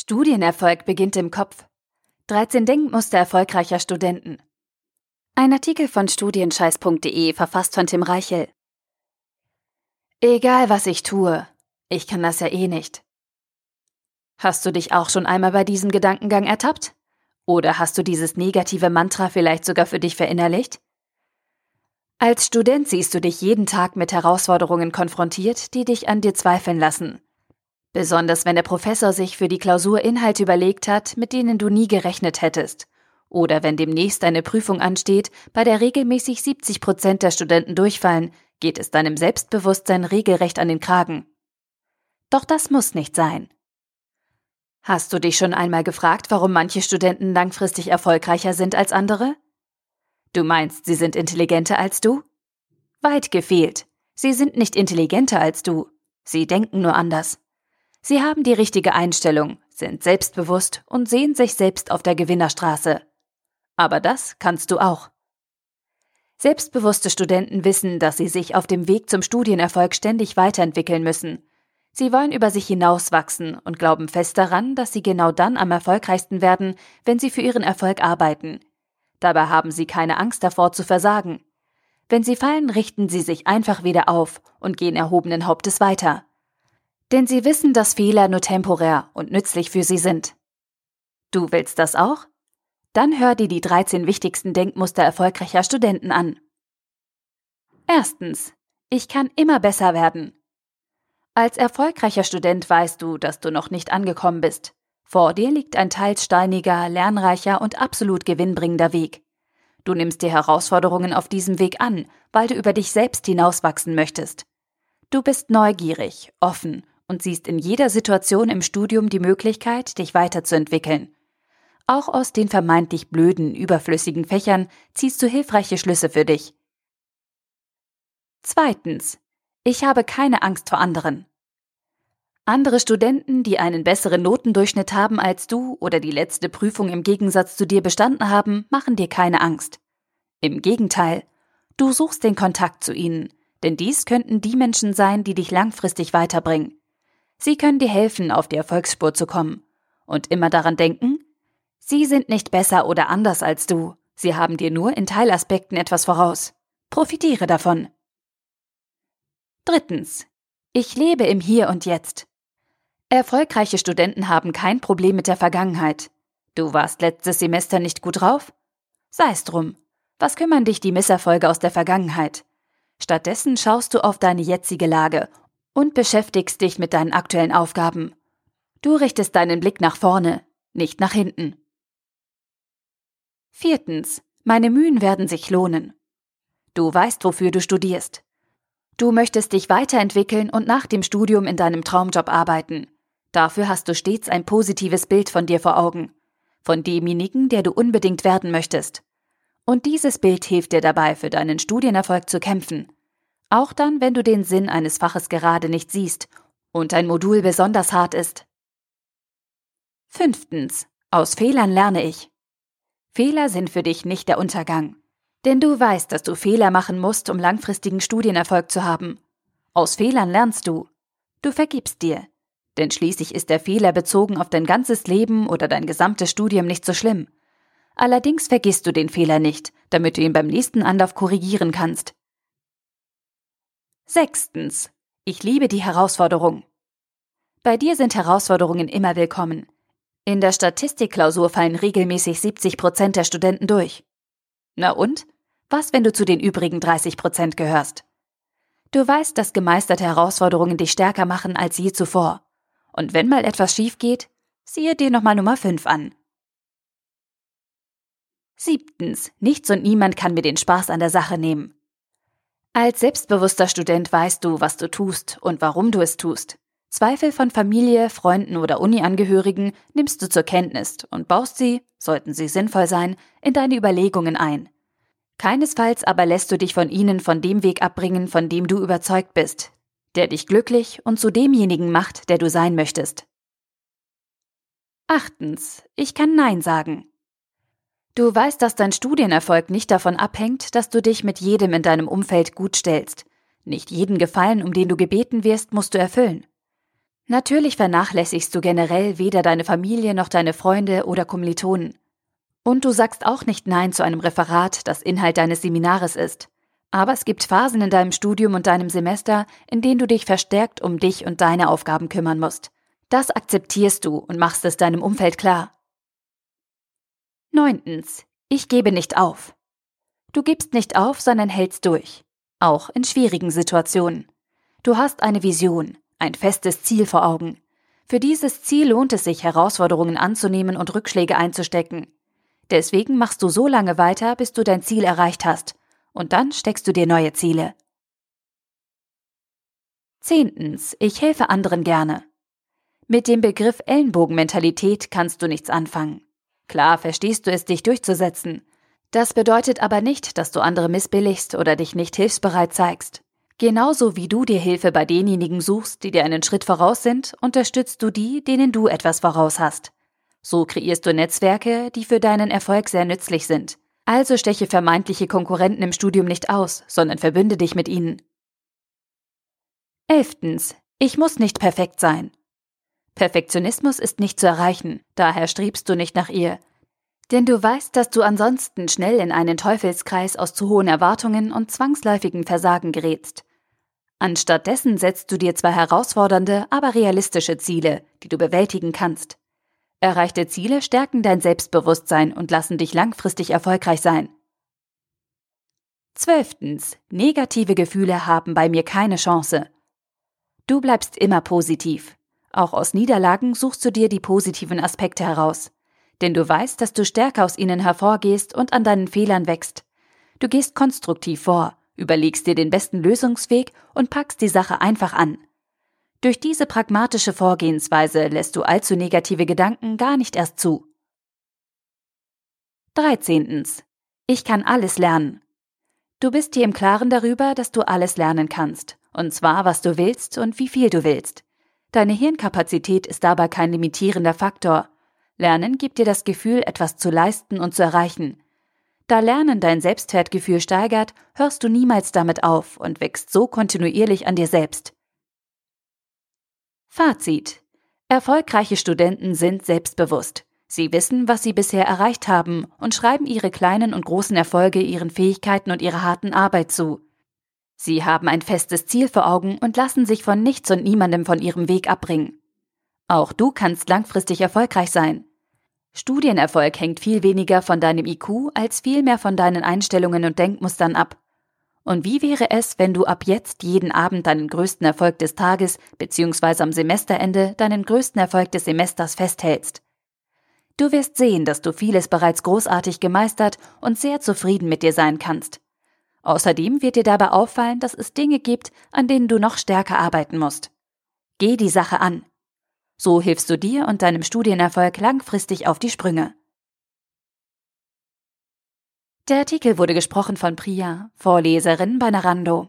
Studienerfolg beginnt im Kopf. 13 Denkmuster erfolgreicher Studenten. Ein Artikel von studienscheiß.de verfasst von Tim Reichel. Egal was ich tue, ich kann das ja eh nicht. Hast du dich auch schon einmal bei diesem Gedankengang ertappt? Oder hast du dieses negative Mantra vielleicht sogar für dich verinnerlicht? Als Student siehst du dich jeden Tag mit Herausforderungen konfrontiert, die dich an dir zweifeln lassen. Besonders wenn der Professor sich für die Klausur Inhalte überlegt hat, mit denen du nie gerechnet hättest. Oder wenn demnächst eine Prüfung ansteht, bei der regelmäßig 70 Prozent der Studenten durchfallen, geht es deinem Selbstbewusstsein regelrecht an den Kragen. Doch das muss nicht sein. Hast du dich schon einmal gefragt, warum manche Studenten langfristig erfolgreicher sind als andere? Du meinst, sie sind intelligenter als du? Weit gefehlt. Sie sind nicht intelligenter als du. Sie denken nur anders. Sie haben die richtige Einstellung, sind selbstbewusst und sehen sich selbst auf der Gewinnerstraße. Aber das kannst du auch. Selbstbewusste Studenten wissen, dass sie sich auf dem Weg zum Studienerfolg ständig weiterentwickeln müssen. Sie wollen über sich hinauswachsen und glauben fest daran, dass sie genau dann am erfolgreichsten werden, wenn sie für ihren Erfolg arbeiten. Dabei haben sie keine Angst davor zu versagen. Wenn sie fallen, richten sie sich einfach wieder auf und gehen erhobenen Hauptes weiter. Denn sie wissen, dass Fehler nur temporär und nützlich für sie sind. Du willst das auch? Dann hör dir die 13 wichtigsten Denkmuster erfolgreicher Studenten an. Erstens. Ich kann immer besser werden. Als erfolgreicher Student weißt du, dass du noch nicht angekommen bist. Vor dir liegt ein teils steiniger, lernreicher und absolut gewinnbringender Weg. Du nimmst dir Herausforderungen auf diesem Weg an, weil du über dich selbst hinauswachsen möchtest. Du bist neugierig, offen und siehst in jeder Situation im Studium die Möglichkeit, dich weiterzuentwickeln. Auch aus den vermeintlich blöden, überflüssigen Fächern ziehst du hilfreiche Schlüsse für dich. Zweitens. Ich habe keine Angst vor anderen. Andere Studenten, die einen besseren Notendurchschnitt haben als du oder die letzte Prüfung im Gegensatz zu dir bestanden haben, machen dir keine Angst. Im Gegenteil, du suchst den Kontakt zu ihnen, denn dies könnten die Menschen sein, die dich langfristig weiterbringen. Sie können dir helfen, auf die Erfolgsspur zu kommen. Und immer daran denken, sie sind nicht besser oder anders als du. Sie haben dir nur in Teilaspekten etwas voraus. Profitiere davon. Drittens. Ich lebe im Hier und Jetzt. Erfolgreiche Studenten haben kein Problem mit der Vergangenheit. Du warst letztes Semester nicht gut drauf? Sei es drum. Was kümmern dich die Misserfolge aus der Vergangenheit? Stattdessen schaust du auf deine jetzige Lage und beschäftigst dich mit deinen aktuellen Aufgaben. Du richtest deinen Blick nach vorne, nicht nach hinten. Viertens. Meine Mühen werden sich lohnen. Du weißt, wofür du studierst. Du möchtest dich weiterentwickeln und nach dem Studium in deinem Traumjob arbeiten. Dafür hast du stets ein positives Bild von dir vor Augen. Von demjenigen, der du unbedingt werden möchtest. Und dieses Bild hilft dir dabei, für deinen Studienerfolg zu kämpfen. Auch dann, wenn du den Sinn eines Faches gerade nicht siehst und ein Modul besonders hart ist. Fünftens. Aus Fehlern lerne ich. Fehler sind für dich nicht der Untergang. Denn du weißt, dass du Fehler machen musst, um langfristigen Studienerfolg zu haben. Aus Fehlern lernst du. Du vergibst dir. Denn schließlich ist der Fehler bezogen auf dein ganzes Leben oder dein gesamtes Studium nicht so schlimm. Allerdings vergisst du den Fehler nicht, damit du ihn beim nächsten Anlauf korrigieren kannst. Sechstens. Ich liebe die Herausforderung. Bei dir sind Herausforderungen immer willkommen. In der Statistikklausur fallen regelmäßig 70 Prozent der Studenten durch. Na und? Was, wenn du zu den übrigen 30 Prozent gehörst? Du weißt, dass gemeisterte Herausforderungen dich stärker machen als je zuvor. Und wenn mal etwas schief geht, siehe dir nochmal Nummer 5 an. Siebtens. Nichts und niemand kann mir den Spaß an der Sache nehmen. Als selbstbewusster Student weißt du, was du tust und warum du es tust. Zweifel von Familie, Freunden oder Uniangehörigen nimmst du zur Kenntnis und baust sie, sollten sie sinnvoll sein, in deine Überlegungen ein. Keinesfalls aber lässt du dich von ihnen von dem Weg abbringen, von dem du überzeugt bist, der dich glücklich und zu demjenigen macht, der du sein möchtest. Achtens. Ich kann Nein sagen. Du weißt, dass dein Studienerfolg nicht davon abhängt, dass du dich mit jedem in deinem Umfeld gut stellst. Nicht jeden Gefallen, um den du gebeten wirst, musst du erfüllen. Natürlich vernachlässigst du generell weder deine Familie noch deine Freunde oder Kommilitonen. Und du sagst auch nicht Nein zu einem Referat, das Inhalt deines Seminares ist. Aber es gibt Phasen in deinem Studium und deinem Semester, in denen du dich verstärkt um dich und deine Aufgaben kümmern musst. Das akzeptierst du und machst es deinem Umfeld klar. Neuntens. Ich gebe nicht auf. Du gibst nicht auf, sondern hältst durch. Auch in schwierigen Situationen. Du hast eine Vision, ein festes Ziel vor Augen. Für dieses Ziel lohnt es sich, Herausforderungen anzunehmen und Rückschläge einzustecken. Deswegen machst du so lange weiter, bis du dein Ziel erreicht hast und dann steckst du dir neue Ziele. Zehntens, ich helfe anderen gerne. Mit dem Begriff Ellenbogenmentalität kannst du nichts anfangen. Klar verstehst du es, dich durchzusetzen. Das bedeutet aber nicht, dass du andere missbilligst oder dich nicht hilfsbereit zeigst. Genauso wie du dir Hilfe bei denjenigen suchst, die dir einen Schritt voraus sind, unterstützt du die, denen du etwas voraus hast. So kreierst du Netzwerke, die für deinen Erfolg sehr nützlich sind. Also steche vermeintliche Konkurrenten im Studium nicht aus, sondern verbünde dich mit ihnen. Elftens. Ich muss nicht perfekt sein. Perfektionismus ist nicht zu erreichen, daher strebst du nicht nach ihr. Denn du weißt, dass du ansonsten schnell in einen Teufelskreis aus zu hohen Erwartungen und zwangsläufigen Versagen gerätst. Anstattdessen setzt du dir zwar herausfordernde, aber realistische Ziele, die du bewältigen kannst. Erreichte Ziele stärken dein Selbstbewusstsein und lassen dich langfristig erfolgreich sein. Zwölftens. Negative Gefühle haben bei mir keine Chance. Du bleibst immer positiv. Auch aus Niederlagen suchst du dir die positiven Aspekte heraus. Denn du weißt, dass du stärker aus ihnen hervorgehst und an deinen Fehlern wächst. Du gehst konstruktiv vor, überlegst dir den besten Lösungsweg und packst die Sache einfach an. Durch diese pragmatische Vorgehensweise lässt du allzu negative Gedanken gar nicht erst zu. 13. Ich kann alles lernen. Du bist dir im Klaren darüber, dass du alles lernen kannst, und zwar was du willst und wie viel du willst. Deine Hirnkapazität ist dabei kein limitierender Faktor. Lernen gibt dir das Gefühl, etwas zu leisten und zu erreichen. Da Lernen dein Selbstwertgefühl steigert, hörst du niemals damit auf und wächst so kontinuierlich an dir selbst. Fazit. Erfolgreiche Studenten sind selbstbewusst. Sie wissen, was sie bisher erreicht haben und schreiben ihre kleinen und großen Erfolge ihren Fähigkeiten und ihrer harten Arbeit zu. Sie haben ein festes Ziel vor Augen und lassen sich von nichts und niemandem von ihrem Weg abbringen. Auch du kannst langfristig erfolgreich sein. Studienerfolg hängt viel weniger von deinem IQ als vielmehr von deinen Einstellungen und Denkmustern ab. Und wie wäre es, wenn du ab jetzt jeden Abend deinen größten Erfolg des Tages bzw. am Semesterende deinen größten Erfolg des Semesters festhältst? Du wirst sehen, dass du vieles bereits großartig gemeistert und sehr zufrieden mit dir sein kannst. Außerdem wird dir dabei auffallen, dass es Dinge gibt, an denen du noch stärker arbeiten musst. Geh die Sache an. So hilfst du dir und deinem Studienerfolg langfristig auf die Sprünge. Der Artikel wurde gesprochen von Priya, Vorleserin bei Narando.